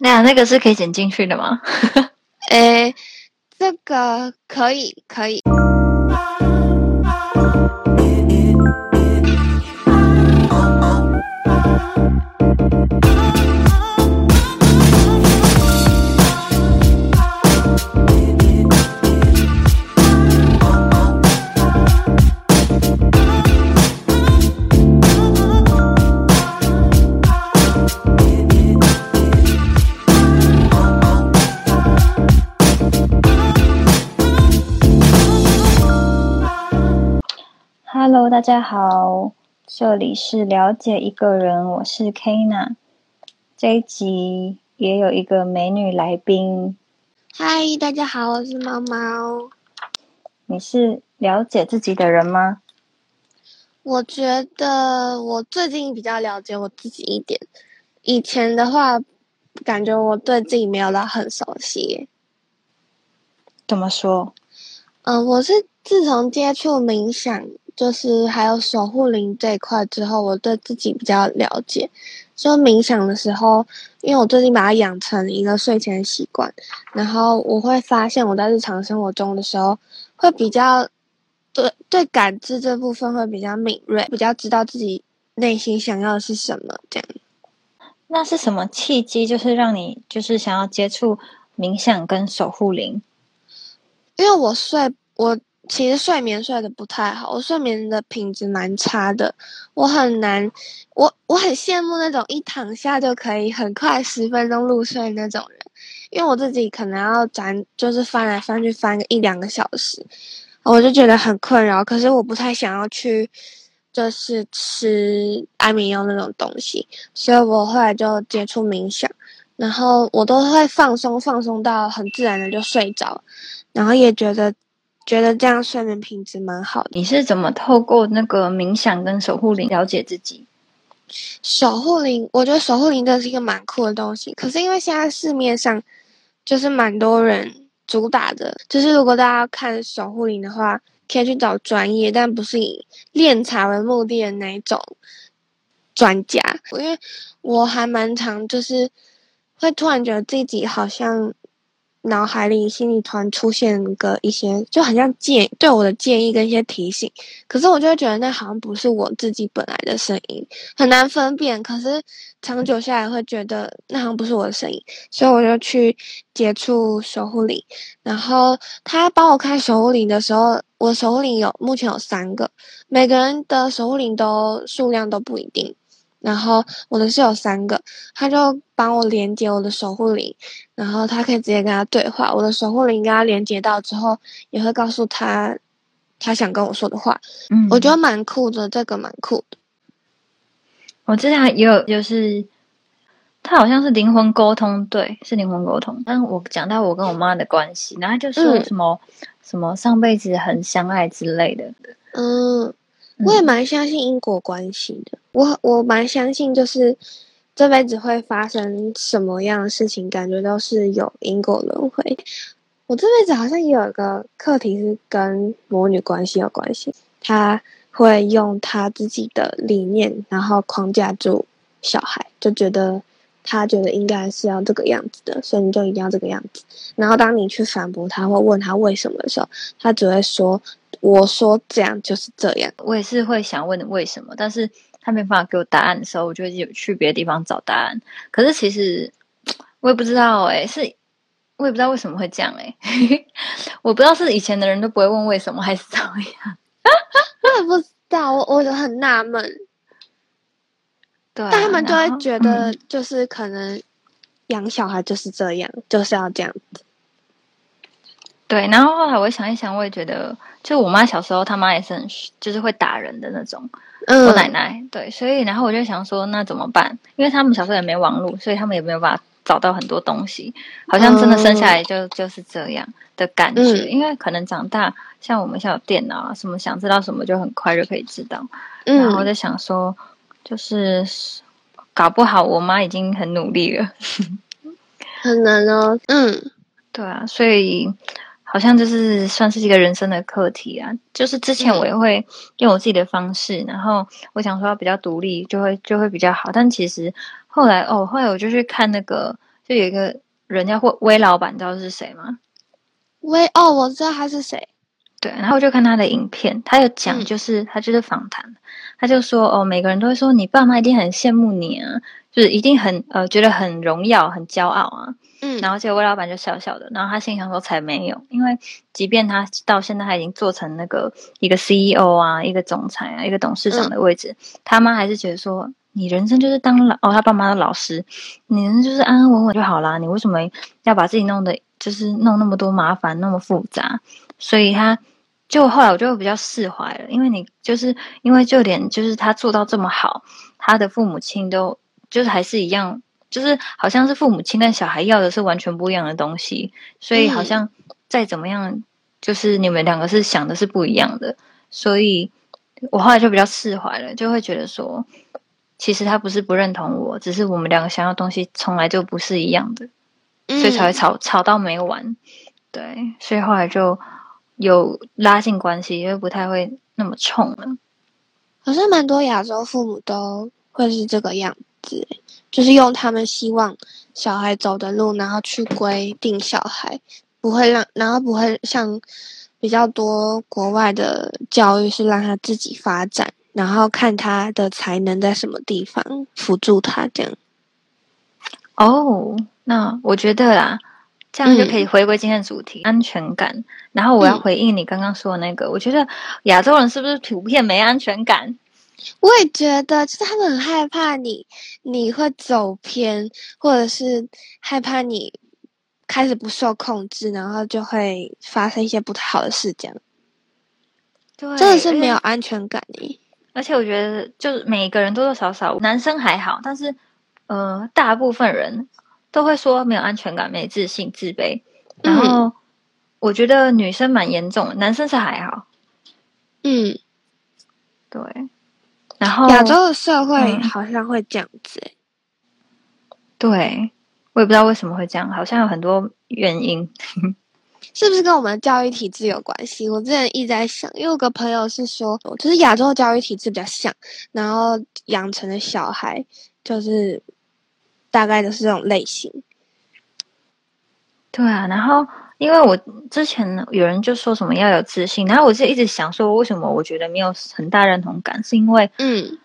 那那个是可以剪进去的吗？诶，这个可以，可以。家好，这里是了解一个人，我是 Kina。这一集也有一个美女来宾。嗨，大家好，我是猫猫。你是了解自己的人吗？我觉得我最近比较了解我自己一点。以前的话，感觉我对自己没有到很熟悉。怎么说？嗯，我是自从接触冥想。就是还有守护灵这一块之后，我对自己比较了解。说冥想的时候，因为我最近把它养成一个睡前习惯，然后我会发现我在日常生活中的时候，会比较对对感知这部分会比较敏锐，比较知道自己内心想要的是什么。这样，那是什么契机？就是让你就是想要接触冥想跟守护灵？因为我睡我。其实睡眠睡得不太好，我睡眠的品质蛮差的，我很难，我我很羡慕那种一躺下就可以很快十分钟入睡那种人，因为我自己可能要转，就是翻来翻去翻个一两个小时，我就觉得很困扰。可是我不太想要去，就是吃安眠药那种东西，所以我后来就接触冥想，然后我都会放松放松到很自然的就睡着，然后也觉得。觉得这样睡眠品质蛮好的。你是怎么透过那个冥想跟守护灵了解自己？守护灵，我觉得守护灵真的是一个蛮酷的东西。可是因为现在市面上就是蛮多人主打的，就是如果大家要看守护灵的话，可以去找专业，但不是以练茶为目的的那种专家。因为我还蛮常就是会突然觉得自己好像。脑海里、心里突然出现个一些，就很像建对我的建议跟一些提醒，可是我就会觉得那好像不是我自己本来的声音，很难分辨。可是长久下来会觉得那好像不是我的声音，所以我就去接触守护灵。然后他帮我看守护灵的时候，我守护灵有目前有三个，每个人的守护灵都数量都不一定。然后我的是有三个，他就帮我连接我的守护灵，然后他可以直接跟他对话。我的守护灵跟他连接到之后，也会告诉他他想跟我说的话。嗯，我觉得蛮酷的，这个蛮酷的。我之前也有，就是他好像是灵魂沟通，对，是灵魂沟通。但我讲到我跟我妈的关系，然后就说什么什么上辈子很相爱之类的。嗯。我也蛮相信因果关系的，我我蛮相信，就是这辈子会发生什么样的事情，感觉都是有因果轮回。我这辈子好像也有一个课题是跟母女关系有关系，她会用她自己的理念，然后框架住小孩，就觉得他觉得应该是要这个样子的，所以你就一定要这个样子。然后当你去反驳他或问他为什么的时候，他只会说。我说这样就是这样，我也是会想问为什么，但是他没办法给我答案的时候，我就有去别的地方找答案。可是其实我也不知道哎，是我也不知道为什么会这样哎，我不知道是以前的人都不会问为什么，还是怎么样？我也不知道，我我就很纳闷。对，但他们就会觉得，就是可能养小孩就是这样，就是要这样子。对，然后后来我想一想，我也觉得，就我妈小时候，她妈也是很就是会打人的那种，我奶奶对，所以然后我就想说，那怎么办？因为他们小时候也没网络，所以他们也没有办法找到很多东西，好像真的生下来就就是这样的感觉。因为可能长大，像我们现在有电脑啊，什么想知道什么就很快就可以知道。然后我就想说，就是搞不好我妈已经很努力了，很难哦。嗯，对啊，所以。好像就是算是一个人生的课题啊，就是之前我也会用我自己的方式，然后我想说比较独立，就会就会比较好。但其实后来哦，后来我就去看那个就有一个人叫威威老板，你知道是谁吗？威哦，我知道他是谁。对，然后我就看他的影片，他有讲，就是他就是访谈，他就说哦，每个人都会说你爸妈一定很羡慕你啊，就是一定很呃觉得很荣耀、很骄傲啊。嗯，然后结果魏老板就笑笑的，然后他心想说才没有，因为即便他到现在他已经做成那个一个 CEO 啊，一个总裁啊，一个董事长的位置，他妈还是觉得说你人生就是当老哦，他爸妈的老师，你人生就是安安稳稳就好啦，你为什么要把自己弄得就是弄那么多麻烦，那么复杂？所以他。就后来我就比较释怀了，因为你就是因为就连就是他做到这么好，他的父母亲都就是还是一样，就是好像是父母亲跟小孩要的是完全不一样的东西，所以好像再怎么样，就是你们两个是想的是不一样的，所以我后来就比较释怀了，就会觉得说，其实他不是不认同我，只是我们两个想要东西从来就不是一样的，所以才会吵吵到没完，对，所以后来就。有拉近关系，因为不太会那么冲了。好像蛮多亚洲父母都会是这个样子，就是用他们希望小孩走的路，然后去规定小孩，不会让，然后不会像比较多国外的教育是让他自己发展，然后看他的才能在什么地方辅助他这样。哦，那我觉得啦。这样就可以回归今天的主题，安全感。然后我要回应你刚刚说的那个，我觉得亚洲人是不是普遍没安全感？我也觉得，就是他们很害怕你，你会走偏，或者是害怕你开始不受控制，然后就会发生一些不太好的事情。对，真的是没有安全感诶。而且我觉得，就是每个人多多少少，男生还好，但是呃，大部分人。都会说没有安全感、没自信、自卑，然后我觉得女生蛮严重的，男生是还好。嗯，后亚洲的社会好像会这样子，对我也不知道为什么会这样，好像有很多原因，是不是跟我们的教育体制有关系？我之前一直在想，因为我个朋友是说，就是亚洲的教育体制比较像，然后养成的小孩就是。大概都是这种类型，对啊。然后，因为我之前有人就说什么要有自信，然后我就一直想说，为什么我觉得没有很大认同感？是因为，嗯，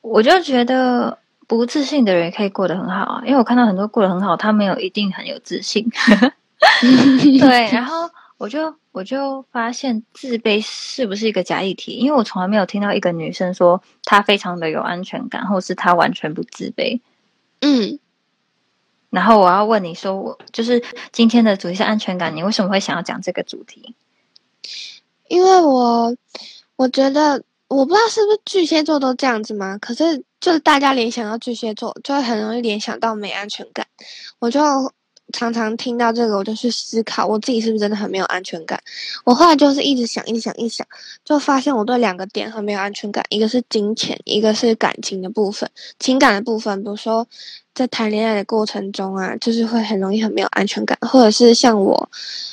我就觉得不自信的人也可以过得很好啊。因为我看到很多过得很好，他没有一定很有自信。对，然后我就我就发现自卑是不是一个假议题？因为我从来没有听到一个女生说她非常的有安全感，或是她完全不自卑。嗯，然后我要问你说，我就是今天的主题是安全感，你为什么会想要讲这个主题？因为我我觉得，我不知道是不是巨蟹座都这样子吗？可是就是大家联想到巨蟹座，就会很容易联想到没安全感，我就。常常听到这个，我就去思考我自己是不是真的很没有安全感。我后来就是一直想，一想，一想，就发现我对两个点很没有安全感，一个是金钱，一个是感情的部分。情感的部分，比如说在谈恋爱的过程中啊，就是会很容易很没有安全感，或者是像我，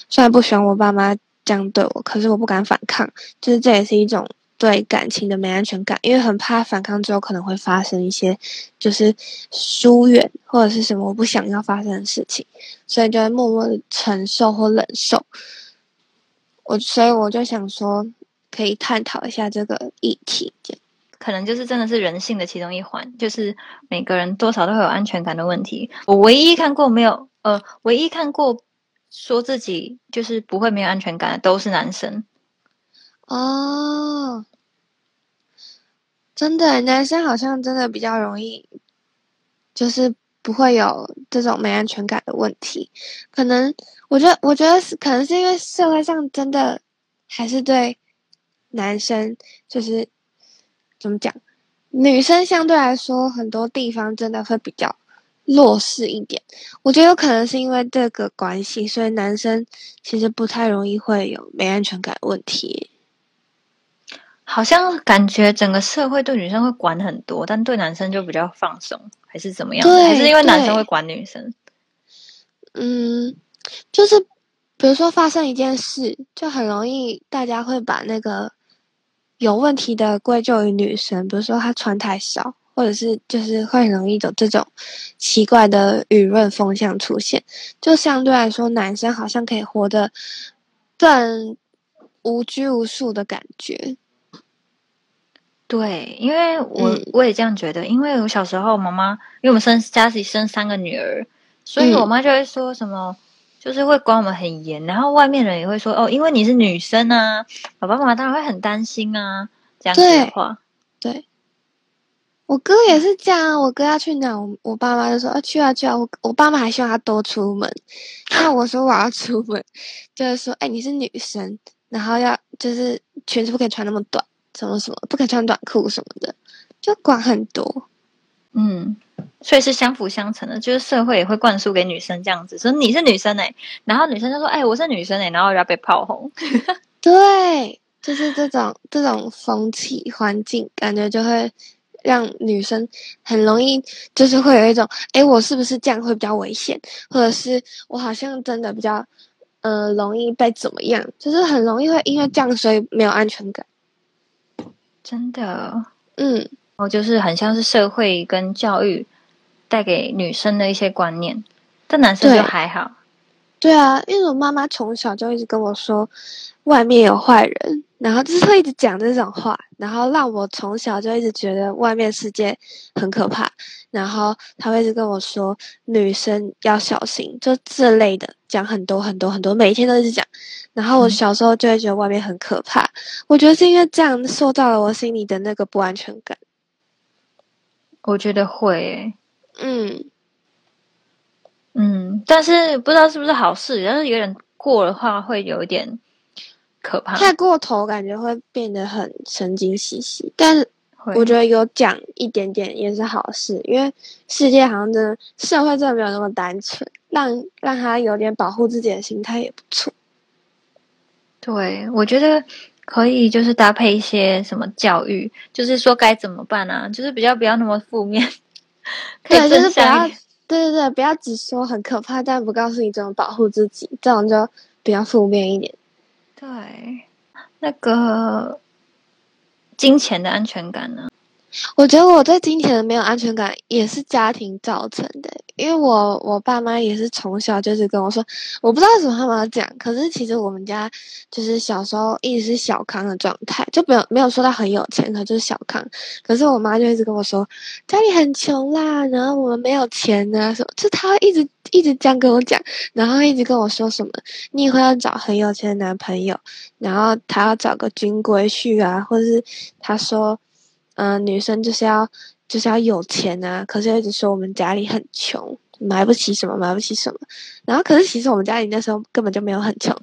虽然不喜欢我爸妈这样对我，可是我不敢反抗，就是这也是一种。对感情的没安全感，因为很怕反抗之后可能会发生一些就是疏远或者是什么我不想要发生的事情，所以就会默默的承受或忍受。我所以我就想说，可以探讨一下这个议题，可能就是真的是人性的其中一环，就是每个人多少都会有安全感的问题。我唯一看过没有，呃，唯一看过说自己就是不会没有安全感的都是男生。哦，真的，男生好像真的比较容易，就是不会有这种没安全感的问题。可能我觉得，我觉得是可能是因为社会上真的还是对男生就是怎么讲，女生相对来说很多地方真的会比较弱势一点。我觉得有可能是因为这个关系，所以男生其实不太容易会有没安全感问题。好像感觉整个社会对女生会管很多，但对男生就比较放松，还是怎么样？还是因为男生会管女生？嗯，就是比如说发生一件事，就很容易大家会把那个有问题的归咎于女生，比如说她穿太少，或者是就是会很容易有这种奇怪的舆论风向出现，就相对来说，男生好像可以活得更无拘无束的感觉。对，因为我我也这样觉得，因为我小时候妈妈，因为我们生家里生三个女儿，所以我妈就会说什么，就是会管我们很严，然后外面人也会说哦，因为你是女生啊，爸爸妈妈当然会很担心啊，这样子的话，对。我哥也是这样，我哥要去哪，我我爸妈就说啊去啊去啊，我我爸妈还希望他多出门，那我说我要出门，就是说哎你是女生，然后要就是裙子不可以穿那么短。什么什么不可以穿短裤什么的，就管很多。嗯，所以是相辅相成的，就是社会也会灌输给女生这样子，说你是女生哎，然后女生就说哎我是女生哎，然后要被炮轰。对，就是这种这种风气环境，感觉就会让女生很容易，就是会有一种哎我是不是这样会比较危险，或者是我好像真的比较呃容易被怎么样，就是很容易会因为这样所以没有安全感。真的，嗯，我就是很像是社会跟教育带给女生的一些观念，但男生就还好。对啊，因为我妈妈从小就一直跟我说，外面有坏人。然后就是会一直讲这种话，然后让我从小就一直觉得外面世界很可怕。然后她会一直跟我说女生要小心，就这类的讲很多很多很多，每一天都一直讲。然后我小时候就会觉得外面很可怕，我觉得是因为这样塑造了我心里的那个不安全感。我觉得会，嗯嗯，但是不知道是不是好事，要是有点过的话，会有一点。可怕，太过头感觉会变得很神经兮兮，但是我觉得有讲一点点也是好事，因为世界好像真的社会真的没有那么单纯，让让他有点保护自己的心态也不错。对，我觉得可以就是搭配一些什么教育，就是说该怎么办啊，就是比较不要那么负面，对，就是不要，不要只说很可怕，但不告诉你怎么保护自己，这种就比较负面一点。对，那个金钱的安全感呢？我觉得我对金钱的没有安全感也是家庭造成的，因为我我爸妈也是从小就是跟我说，我不知道为什么他们要讲，可是其实我们家就是小时候一直是小康的状态，就没有没有说到很有钱，可就是小康。可是我妈就一直跟我说，家里很穷啦，然后我们没有钱啊什么，就她一直一直这样跟我讲，然后一直跟我说什么，你以后要找很有钱的男朋友，然后他要找个军规婿啊，或者是他说。嗯，女生就是要就是要有钱啊，可是一直说我们家里很穷，买不起什么，买不起什么。然后可是其实我们家里那时候根本就没有很穷，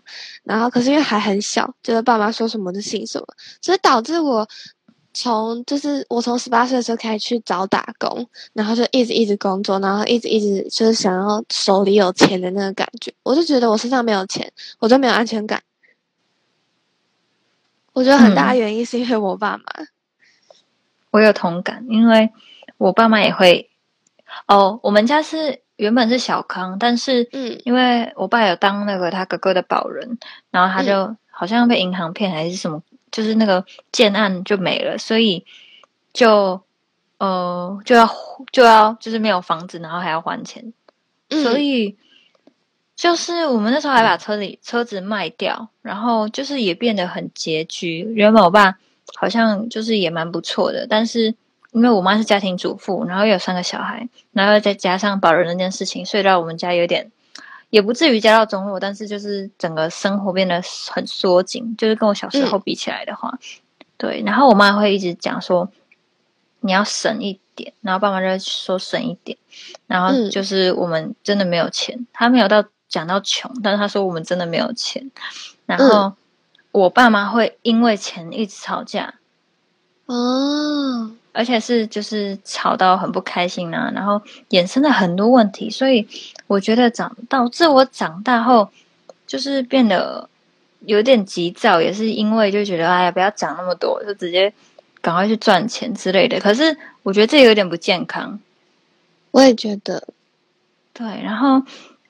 然后可是因为还很小，就是爸妈说什么就信什么，所以导致我从就是我从十八岁的时候开始去找打工，然后就一直一直工作，然后一直一直就是想要手里有钱的那个感觉，我就觉得我身上没有钱，我就没有安全感。我觉得很大原因是因为我爸妈。我有同感，因为我爸妈也会哦。我们家是原本是小康，但是嗯，因为我爸有当那个他哥哥的保人，然后他就好像被银行骗还是什么，就是那个建案就没了，所以就呃就要就要就是没有房子，然后还要还钱，所以就是我们那时候还把车里车子卖掉，然后就是也变得很拮据。原本我爸。好像就是也蛮不错的，但是因为我妈是家庭主妇，然后有三个小孩，然后再加上保人那件事情，所以让我们家有点也不至于家道中落，但是就是整个生活变得很缩紧，就是跟我小时候比起来的话，对。然后我妈会一直讲说你要省一点，然后爸妈就说省一点，然后就是我们真的没有钱，他没有到讲到穷，但是他说我们真的没有钱，然后。我爸妈会因为钱一直吵架，哦，而且是就是吵到很不开心啊，然后衍生了很多问题，所以我觉得长到自我长大后，就是变得有点急躁，也是因为就觉得哎呀不要讲那么多，就直接赶快去赚钱之类的。可是我觉得这有点不健康，我也觉得，对，然后。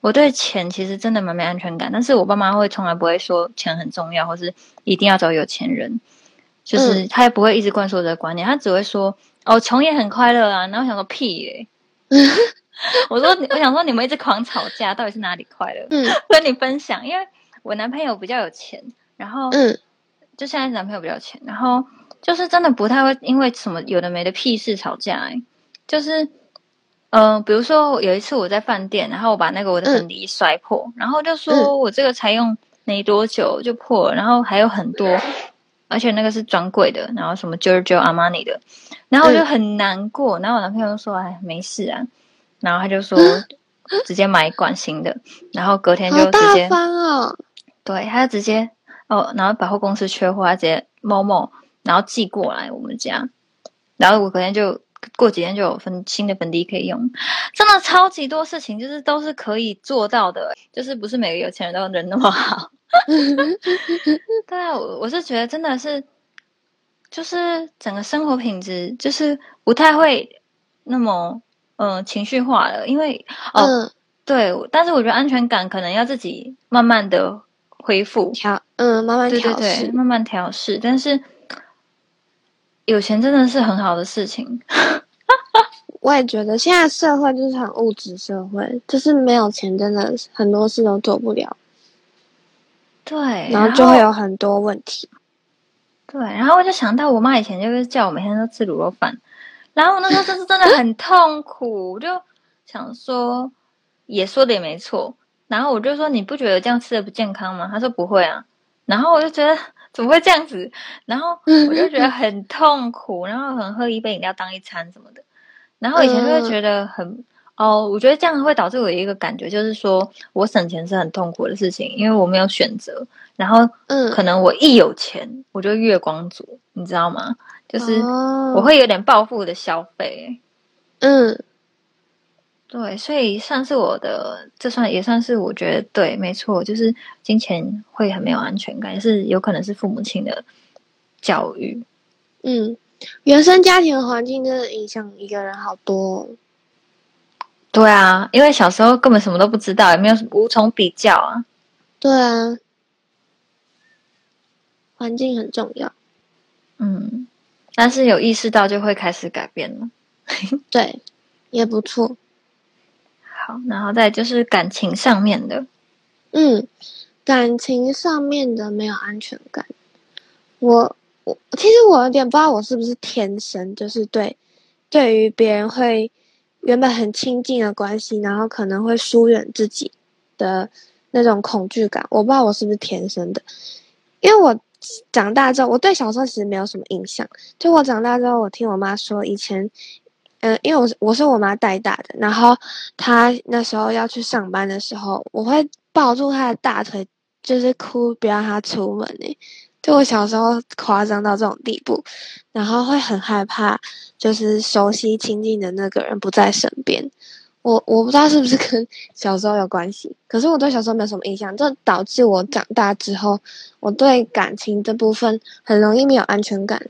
我对钱其实真的蛮没安全感，但是我爸妈会从来不会说钱很重要，或是一定要找有钱人。就是他也不会一直灌输我的观念，他只会说哦，穷也很快乐啊。然后想说屁耶，我说我想说你们一直狂吵架，到底是哪里快乐？嗯，跟你分享，因为我男朋友比较有钱，然后嗯，就现在男朋友比较有钱，然后就是真的不太会因为什么有的没的屁事吵架，哎，就是嗯，比如说有一次我在饭店，然后我把那个我的粉底摔破，然后就说我这个才用没多久就破了，然后还有很多。而且那个是专柜的，然后什么 Giorgio Armani 的，然后我就很难过。然后我男朋友就说：“哎，没事啊。”然后他就说：“直接买一管新的。”然后隔天就直接，哦，对，他就直接哦，然后百货公司缺货，他直接某某，然后寄过来我们家。然后我隔天就过几天就有粉新的粉底可以用，真的超级多事情，就是都是可以做到的，就是不是每个有钱人都人那么好。对啊，我我是觉得真的是，就是整个生活品质就是不太会那么嗯情绪化了，因为哦对，但是我觉得安全感可能要自己慢慢的恢复。调嗯慢慢调试。慢慢调试，但是有钱真的是很好的事情。我也觉得现在社会就是很物质社会，就是没有钱真的很多事都做不了。对，然后就会有很多问题。对，然后我就想到我妈以前就是叫我每天都吃卤肉饭，然后我那时候就是真的很痛苦，就想说，也说的也没错。然后我就说，你不觉得这样吃的不健康吗？她说不会啊。然后我就觉得怎么会这样子？然后我就觉得很痛苦，然后可能喝一杯饮料当一餐什么的。然后以前就会觉得很。哦，我觉得这样会导致我一个感觉，就是说我省钱是很痛苦的事情，因为我没有选择。然后，嗯，可能我一有钱，我就月光族，你知道吗？就是我会有点暴富的消费。嗯，对，所以算是我的，这算也算是我觉得对，没错，就是金钱会很没有安全感，也是有可能是父母亲的教育。嗯，原生家庭的环境真的影响一个人好多。对啊，因为小时候根本什么都不知道，也没有无从比较啊。对啊，环境很重要。嗯，但是有意识到就会开始改变了。对，也不错。好，然后再就是感情上面的。嗯，感情上面的没有安全感。我我其实我有点不知道我是不是天生就是对，对于别人会。原本很亲近的关系，然后可能会疏远自己的那种恐惧感，我不知道我是不是天生的。因为我长大之后，我对小时候其实没有什么印象。就我长大之后，我听我妈说，以前，嗯，因为我是我是我妈带大的，然后她那时候要去上班的时候，我会抱住她的大腿，就是哭，不让她出门诶。就我小时候夸张到这种地步，然后会很害怕，就是熟悉亲近的那个人不在身边。我我不知道是不是跟小时候有关系，可是我对小时候没有什么印象，就导致我长大之后，我对感情这部分很容易没有安全感，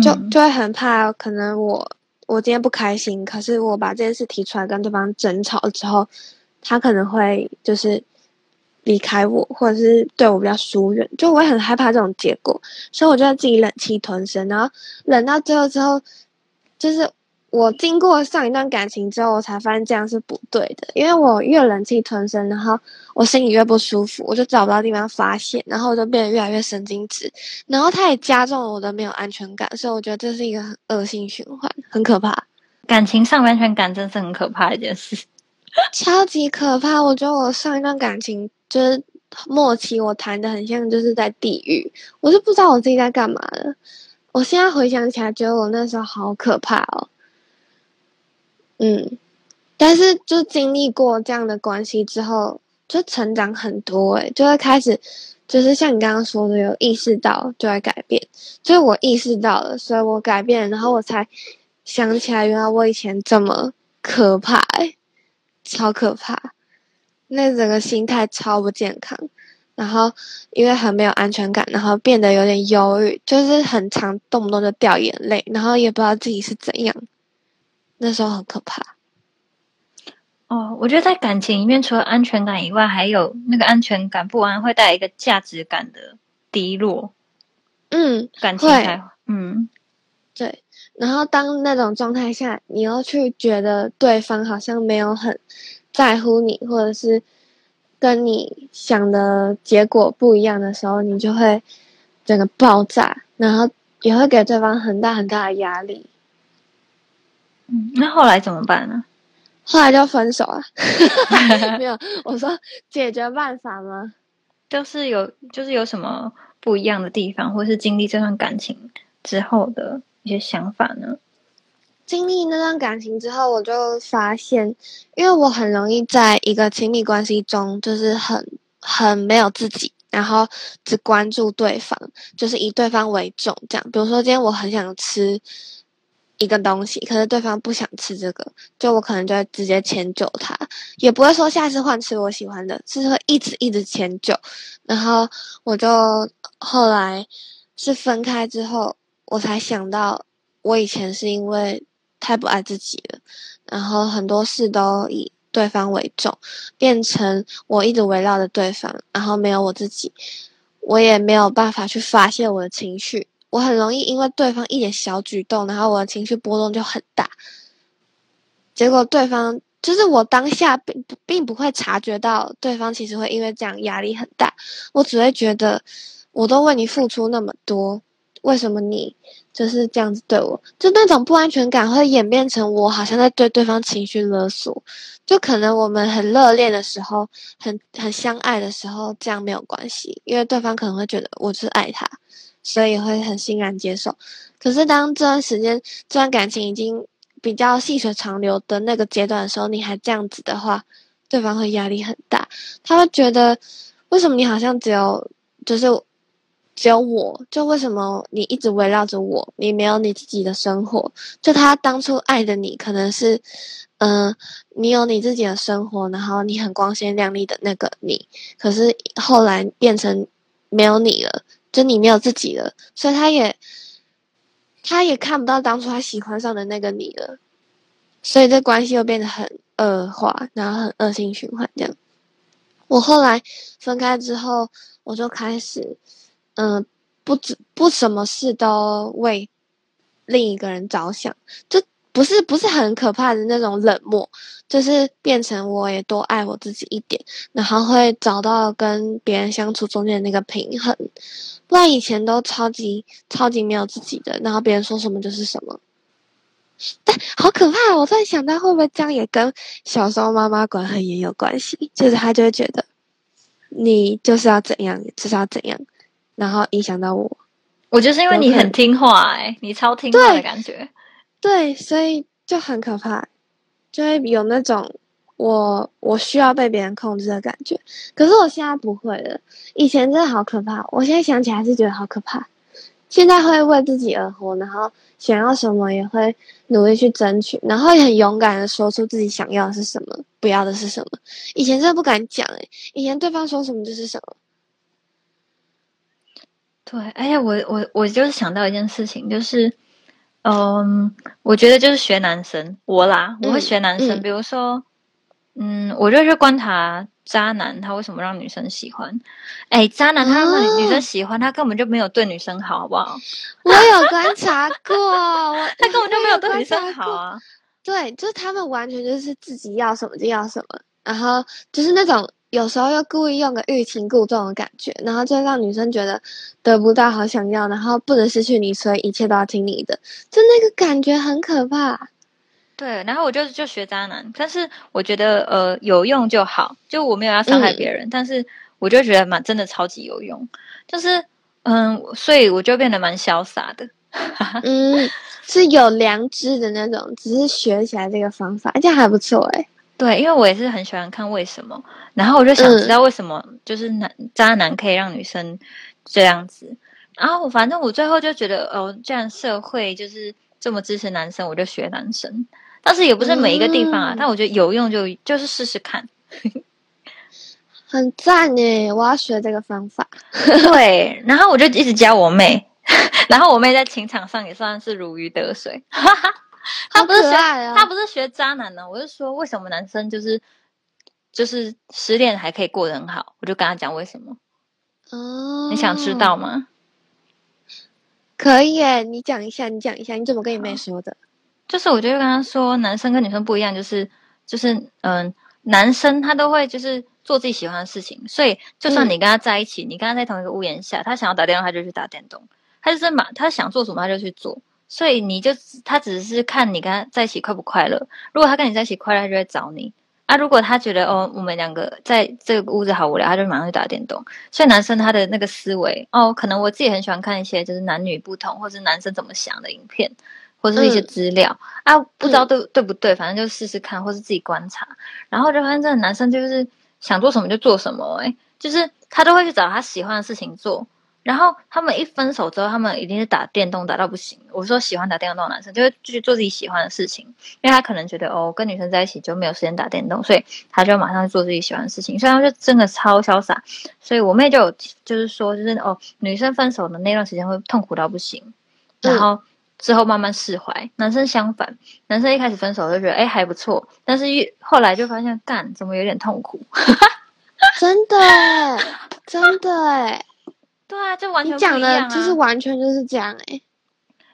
就就会很怕，可能我我今天不开心，可是我把这件事提出来跟对方争吵之后，他可能会就是。离开我，或者是对我比较疏远，就我会很害怕这种结果，所以我就自己忍气吞声，然后忍到最后之后，就是我经过上一段感情之后，我才发现这样是不对的，因为我越忍气吞声，然后我心里越不舒服，我就找不到地方发泄，然后我就变得越来越神经质，然后它也加重了我的没有安全感，所以我觉得这是一个很恶性循环，很可怕。感情上安全感真是很可怕一件事，超级可怕。我觉得我上一段感情。就是末期，我谈的很像就是在地狱，我就不知道我自己在干嘛了。我现在回想起来，觉得我那时候好可怕哦。嗯，但是就经历过这样的关系之后，就成长很多诶，就会开始就是像你刚刚说的，有意识到就会改变。就是我意识到了，所以我改变，然后我才想起来，原来我以前这么可怕诶，超可怕。那整个心态超不健康，然后因为很没有安全感，然后变得有点忧郁，就是很常动不动就掉眼泪，然后也不知道自己是怎样，那时候很可怕。哦，我觉得在感情里面，除了安全感以外，还有那个安全感不安会带来一个价值感的低落，嗯，感情才嗯，对。然后当那种状态下，你又去觉得对方好像没有很在乎你，或者是跟你想的结果不一样的时候，你就会整个爆炸，然后也会给对方很大很大的压力。嗯，那后来怎么办呢？后来就分手了。没有，我说解决办法吗？就是有，就是有什么不一样的地方，或是经历这段感情之后的。一些想法呢？经历那段感情之后，我就发现，因为我很容易在一个亲密关系中，就是很很没有自己，然后只关注对方，就是以对方为重。这样，比如说今天我很想吃一个东西，可是对方不想吃这个，就我可能就会直接迁就他，也不会说下次换吃我喜欢的，是会一直一直迁就。然后我就后来是分开之后。我才想到，我以前是因为太不爱自己了，然后很多事都以对方为重，变成我一直围绕着对方，然后没有我自己，我也没有办法去发泄我的情绪，我很容易因为对方一点小举动，然后我的情绪波动就很大，结果对方就是我当下并不并不会察觉到对方其实会因为这样压力很大，我只会觉得我都为你付出那么多。为什么你就是这样子对我？就那种不安全感会演变成我好像在对对方情绪勒索。就可能我们很热恋的时候，很很相爱的时候，这样没有关系，因为对方可能会觉得我是爱他，所以会很欣然接受。可是当这段时间这段感情已经比较细水长流的那个阶段的时候，你还这样子的话，对方会压力很大，他会觉得为什么你好像只有就是。只有我，就为什么你一直围绕着我？你没有你自己的生活。就他当初爱的你，可能是，嗯，你有你自己的生活，然后你很光鲜亮丽的那个你。可是后来变成没有你了，就你没有自己了，所以他也，他也看不到当初他喜欢上的那个你了。所以这关系又变得很恶化，然后很恶性循环这样。我后来分开之后，我就开始。嗯，不止不什么事都为另一个人着想，就不是不是很可怕的那种冷漠，就是变成我也多爱我自己一点，然后会找到跟别人相处中间的那个平衡。不然以前都超级超级没有自己的，然后别人说什么就是什么。但好可怕！我突然想到，会不会这样也跟小时候妈妈管很严有关系？就是他就会觉得你就是要怎样，就是要怎样。然后影响到我，我就是因为你很听话哎，你超听话的感觉，对，所以就很可怕，就会有那种我我需要被别人控制的感觉。可是我现在不会了，以前真的好可怕，我现在想起来还是觉得好可怕。现在会为自己而活，然后想要什么也会努力去争取，然后也很勇敢的说出自己想要的是什么，不要的是什么。以前真的不敢讲哎，以前对方说什么就是什么。对，哎呀我我我就是想到一件事情，就是，嗯，我觉得就是学男生，我啦，我会学男生，比如说，嗯，我就去观察渣男，他为什么让女生喜欢？哎，渣男他让女生喜欢，他根本就没有对女生好，好不好？我有观察过，他根本就没有对女生好啊。对，就是他们完全就是自己要什么就要什么，然后就是那种。有时候又故意用个欲擒故纵的感觉，然后就让女生觉得得不到好想要，然后不能失去你，所以一切都要听你的，就那个感觉很可怕。对，然后我就就学渣男，但是我觉得呃有用就好，就我没有要伤害别人，但是我就觉得蛮真的超级有用，就是嗯，所以我就变得蛮潇洒的。嗯，是有良知的那种，只是学起来这个方法，而且还不错哎。对，因为我也是很喜欢看为什么，然后我就想知道为什么就是男渣男可以让女生这样子，然后反正我最后就觉得哦，既然社会就是这么支持男生，我就学男生，但是也不是每一个地方啊，但我觉得有用就就是试试看，很赞耶！我要学这个方法。对，然后我就一直教我妹，然后我妹在情场上也算是如鱼得水。他不是学他不是学渣男呢，我是说为什么男生就是就是失恋还可以过得很好，我就跟他讲为什么。哦，你想知道吗？可以诶，你讲一下，你讲一下，你怎么跟你妹说的？就是我就跟他说，男生跟女生不一样，就是就是嗯，男生他都会就是做自己喜欢的事情，所以就算你跟他在一起，你跟他在同一个屋檐下，他想要打电话他就去打电动，他就是马他想做什么他就去做，所以你就他只是看你跟他在一起快不快乐，如果他跟你在一起快乐，他就会找你。啊，如果他觉得哦，我们两个在这个屋子好无聊，他就马上去打电动。所以男生他的那个思维哦，可能我自己很喜欢看一些就是男女不同，或是男生怎么想的影片，或者是一些资料啊，不知道对对不对，反正就试试看，或是自己观察，然后就发现这个男生就是想做什么就做什么，诶就是他都会去找他喜欢的事情做。然后他们一分手之后，他们一定是打电动打到不行。我说喜欢打电动的男生，就会继续做自己喜欢的事情，因为他可能觉得哦，跟女生在一起就没有时间打电动，所以他就马上做自己喜欢的事情。所以他就真的超潇洒。所以我妹就有就是说，就是哦，女生分手的那段时间会痛苦到不行，然后之后慢慢释怀。男生相反，男生一开始分手就觉得哎还不错，但是越后来就发现干怎么有点痛苦。真的，真的哎。对啊，就完全你讲的就是完全就是这样哎，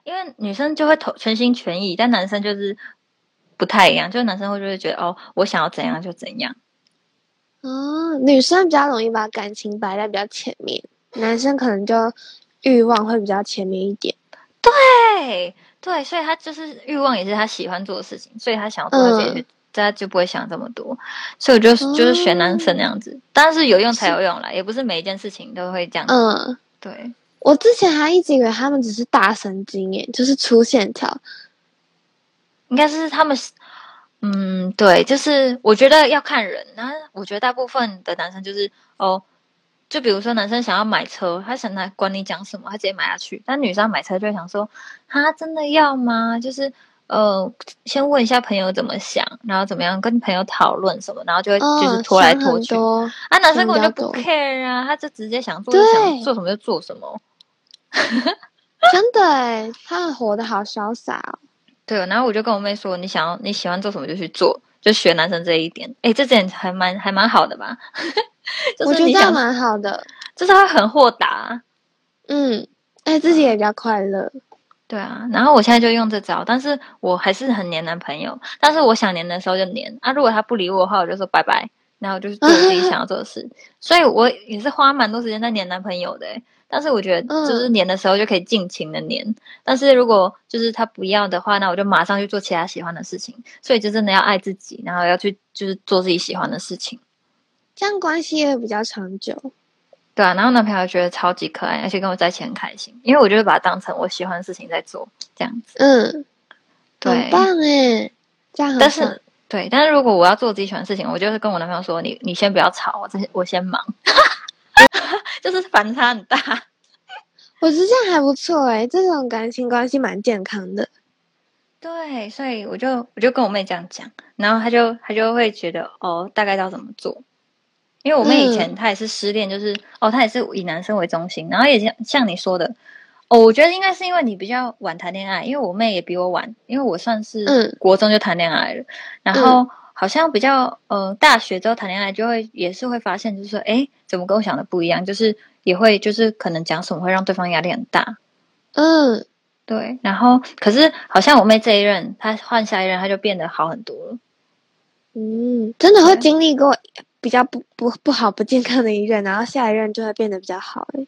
因为女生就会投全心全意，但男生就是不太一样，就是男生会就会觉得哦，我想要怎样就怎样。哦，女生比较容易把感情摆在比较前面，男生可能就欲望会比较前面一点。对对，所以他就是欲望也是他喜欢做的事情，所以他想要做这些。他就不会想这么多，所以我就就是选男生那样子，但是有用才有用啦，也不是每一件事情都会这样。嗯，对。我之前还一直以为他们只是大神经耶，就是粗线条。应该是他们，嗯，对，就是我觉得要看人。然后我觉得大部分的男生就是哦，就比如说男生想要买车，他想他管你讲什么，他直接买下去。但女生买车就会想说，他真的要吗？就是。呃，先问一下朋友怎么想，然后怎么样跟朋友讨论什么，然后就会就是拖来拖去。啊，男生根本就不 care 啊，他就直接想做想做什么就做什么。真的哎，他们活得好潇洒哦。对，然后我就跟我妹说，你想要你喜欢做什么就去做，就学男生这一点。哎，这点还蛮还蛮好的吧？我觉得这样蛮好的，就是他很豁达。嗯，哎，自己也比较快乐。对啊，然后我现在就用这招，但是我还是很黏男朋友。但是我想黏的时候就黏啊，如果他不理我的话，我就说拜拜，然后就是做自己想要做的事。所以我也是花蛮多时间在黏男朋友的。但是我觉得就是黏的时候就可以尽情的黏，但是如果就是他不要的话，那我就马上去做其他喜欢的事情。所以就真的要爱自己，然后要去就是做自己喜欢的事情，这样关系也比较长久。对啊，然后男朋友觉得超级可爱，而且跟我在一起很开心，因为我就会把它当成我喜欢的事情在做，这样子。嗯，很棒哎，这样。但是，对，但是如果我要做自己喜欢的事情，我就是跟我男朋友说：“你你先不要吵，我这我先忙。”就是反差很大。我觉得这样还不错哎，这种感情关系蛮健康的。对，所以我就我就跟我妹这样讲，然后她就她就会觉得哦，大概要怎么做。因为我妹以前她也是失恋，就是哦，她也是以男生为中心，然后也像像你说的，哦，我觉得应该是因为你比较晚谈恋爱，因为我妹也比我晚，因为我算是国中就谈恋爱了，然后好像比较呃大学之后谈恋爱就会也是会发现，就是说，哎，怎么跟我想的不一样，就是也会就是可能讲什么会让对方压力很大，嗯，对，然后可是好像我妹这一任，她换下一任，她就变得好很多了，嗯，真的会经历过。比较不不不好不健康的一任，然后下一任就会变得比较好诶。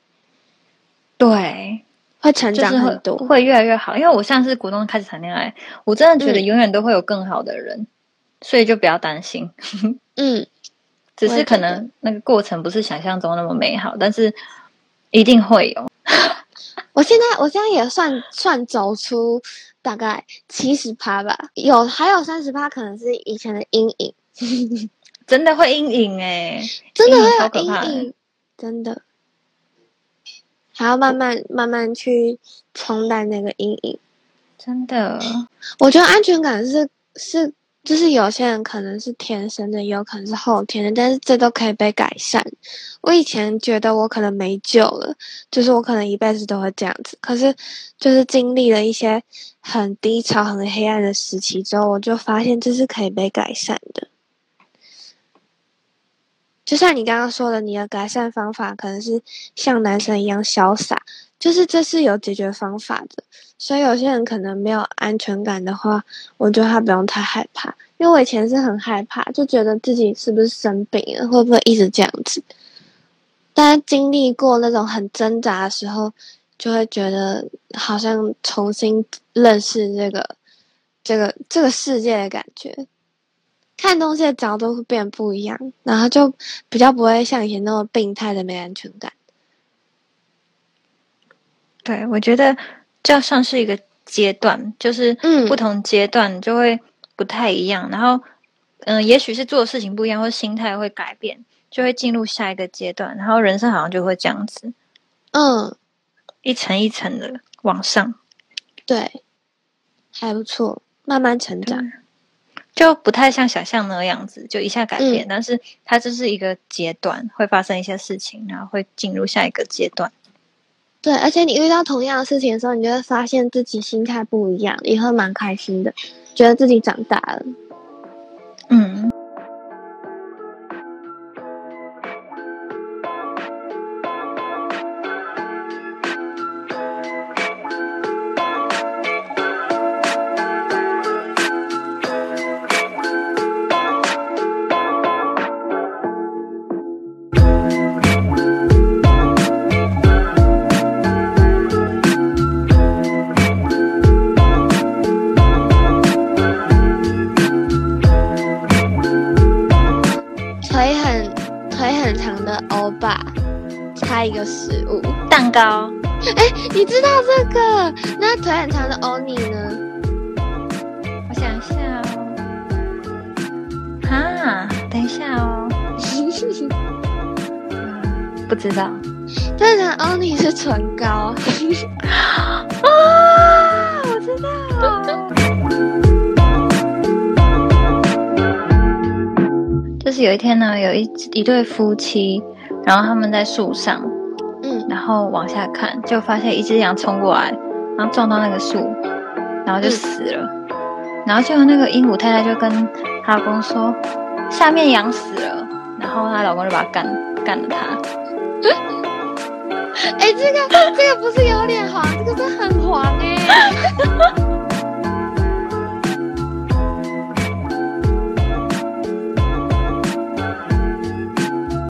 对，会成长很多，会越来越好。因为我上次股东开始谈恋爱，我真的觉得永远都会有更好的人，所以就不要担心。嗯，只是可能那个过程不是想象中那么美好，但是一定会有。我现在我现在也算算走出大概七十趴吧，有还有三十趴可能是以前的阴影。真的会阴影哎，真的会有阴影，真的，还要慢慢慢慢去冲淡那个阴影。真的，我觉得安全感是是，就是有些人可能是天生的，也有可能是后天的，但是这都可以被改善。我以前觉得我可能没救了，就是我可能一辈子都会这样子。可是，就是经历了一些很低潮、很黑暗的时期之后，我就发现这是可以被改善的。就像你刚刚说的，你的改善方法可能是像男生一样潇洒，就是这是有解决方法的。所以有些人可能没有安全感的话，我觉得他不用太害怕。因为我以前是很害怕，就觉得自己是不是生病了，会不会一直这样子。但是经历过那种很挣扎的时候，就会觉得好像重新认识这个、这个、这个世界的感觉。看东西的角度会变不一样，然后就比较不会像以前那么病态的没安全感。对，我觉得这算是一个阶段，就是不同阶段就会不太一样。然后，嗯，也许是做的事情不一样，或心态会改变，就会进入下一个阶段。然后人生好像就会这样子，嗯，一层一层的往上。对，还不错，慢慢成长。就不太像想象那个样子，就一下改变，但是它就是一个阶段，会发生一些事情，然后会进入下一个阶段。对，而且你遇到同样的事情的时候，你就会发现自己心态不一样，也会蛮开心的，觉得自己长大了。嗯。一个食物蛋糕，哎，你知道这个？那腿很长的欧尼呢？我想一下哦，哈，等一下哦，不知道。腿很长欧尼是唇膏 啊，我知道，就是有一天呢，有一一对夫妻。然后他们在树上，嗯，然后往下看，就发现一只羊冲过来，然后撞到那个树，然后就死了。然后就那个鹦鹉太太就跟她老公说：“下面羊死了。”然后她老公就把它干干了它。哎，这个这个不是有点黄，这个是很黄哎。